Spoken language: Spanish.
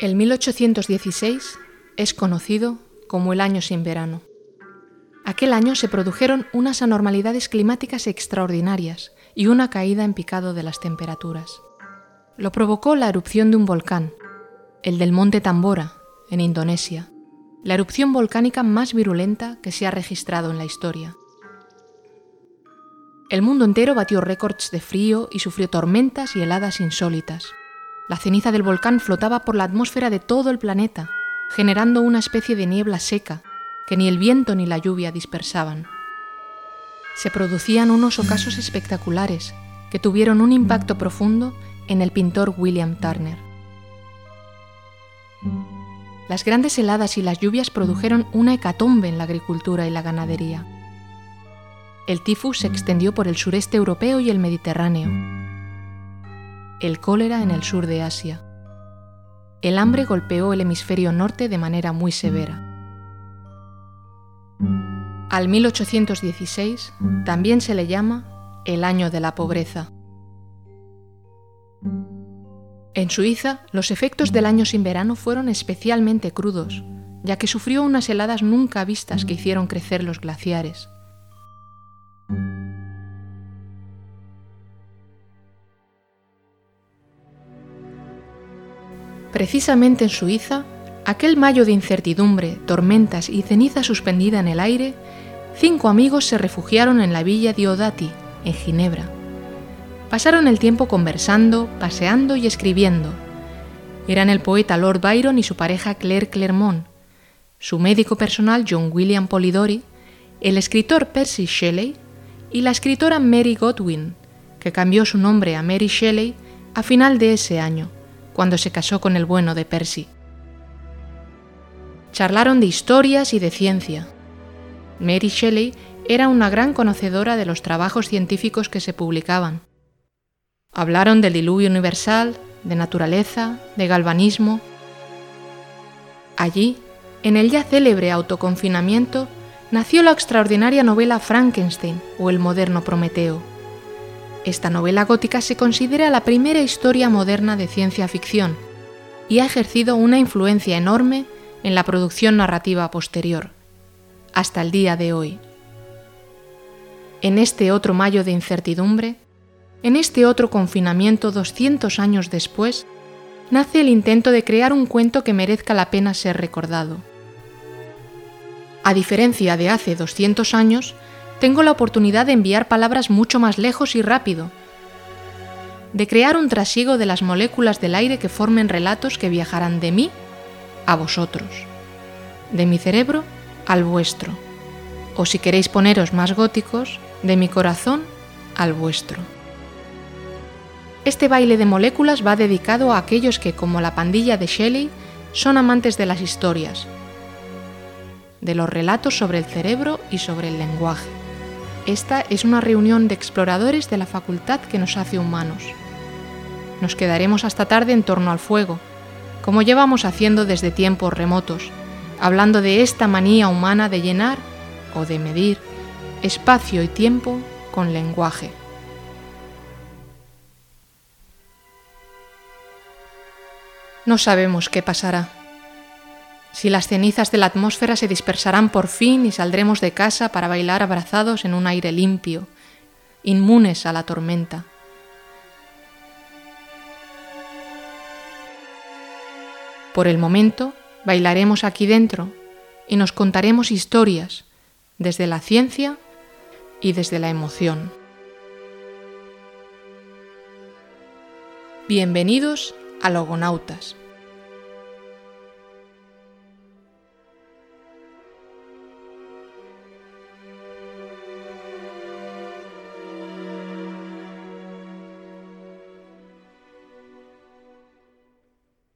El 1816 es conocido como el año sin verano. Aquel año se produjeron unas anormalidades climáticas extraordinarias y una caída en picado de las temperaturas. Lo provocó la erupción de un volcán, el del monte Tambora, en Indonesia, la erupción volcánica más virulenta que se ha registrado en la historia. El mundo entero batió récords de frío y sufrió tormentas y heladas insólitas. La ceniza del volcán flotaba por la atmósfera de todo el planeta, generando una especie de niebla seca que ni el viento ni la lluvia dispersaban. Se producían unos ocasos espectaculares que tuvieron un impacto profundo en el pintor William Turner. Las grandes heladas y las lluvias produjeron una hecatombe en la agricultura y la ganadería. El tifus se extendió por el sureste europeo y el Mediterráneo. El cólera en el sur de Asia. El hambre golpeó el hemisferio norte de manera muy severa. Al 1816 también se le llama el año de la pobreza. En Suiza, los efectos del año sin verano fueron especialmente crudos, ya que sufrió unas heladas nunca vistas que hicieron crecer los glaciares. Precisamente en Suiza, aquel mayo de incertidumbre, tormentas y ceniza suspendida en el aire, cinco amigos se refugiaron en la villa Diodati, en Ginebra. Pasaron el tiempo conversando, paseando y escribiendo. Eran el poeta Lord Byron y su pareja Claire Clermont, su médico personal John William Polidori, el escritor Percy Shelley y la escritora Mary Godwin, que cambió su nombre a Mary Shelley a final de ese año, cuando se casó con el bueno de Percy. Charlaron de historias y de ciencia. Mary Shelley era una gran conocedora de los trabajos científicos que se publicaban. Hablaron del diluvio universal, de naturaleza, de galvanismo. Allí, en el ya célebre autoconfinamiento, nació la extraordinaria novela Frankenstein o el moderno Prometeo. Esta novela gótica se considera la primera historia moderna de ciencia ficción y ha ejercido una influencia enorme en la producción narrativa posterior, hasta el día de hoy. En este otro mayo de incertidumbre, en este otro confinamiento 200 años después, nace el intento de crear un cuento que merezca la pena ser recordado. A diferencia de hace 200 años, tengo la oportunidad de enviar palabras mucho más lejos y rápido, de crear un trasiego de las moléculas del aire que formen relatos que viajarán de mí a vosotros, de mi cerebro al vuestro, o si queréis poneros más góticos, de mi corazón al vuestro. Este baile de moléculas va dedicado a aquellos que, como la pandilla de Shelley, son amantes de las historias, de los relatos sobre el cerebro y sobre el lenguaje. Esta es una reunión de exploradores de la facultad que nos hace humanos. Nos quedaremos hasta tarde en torno al fuego, como llevamos haciendo desde tiempos remotos, hablando de esta manía humana de llenar o de medir espacio y tiempo con lenguaje. No sabemos qué pasará. Si las cenizas de la atmósfera se dispersarán por fin y saldremos de casa para bailar abrazados en un aire limpio, inmunes a la tormenta. Por el momento, bailaremos aquí dentro y nos contaremos historias desde la ciencia y desde la emoción. Bienvenidos a Logonautas.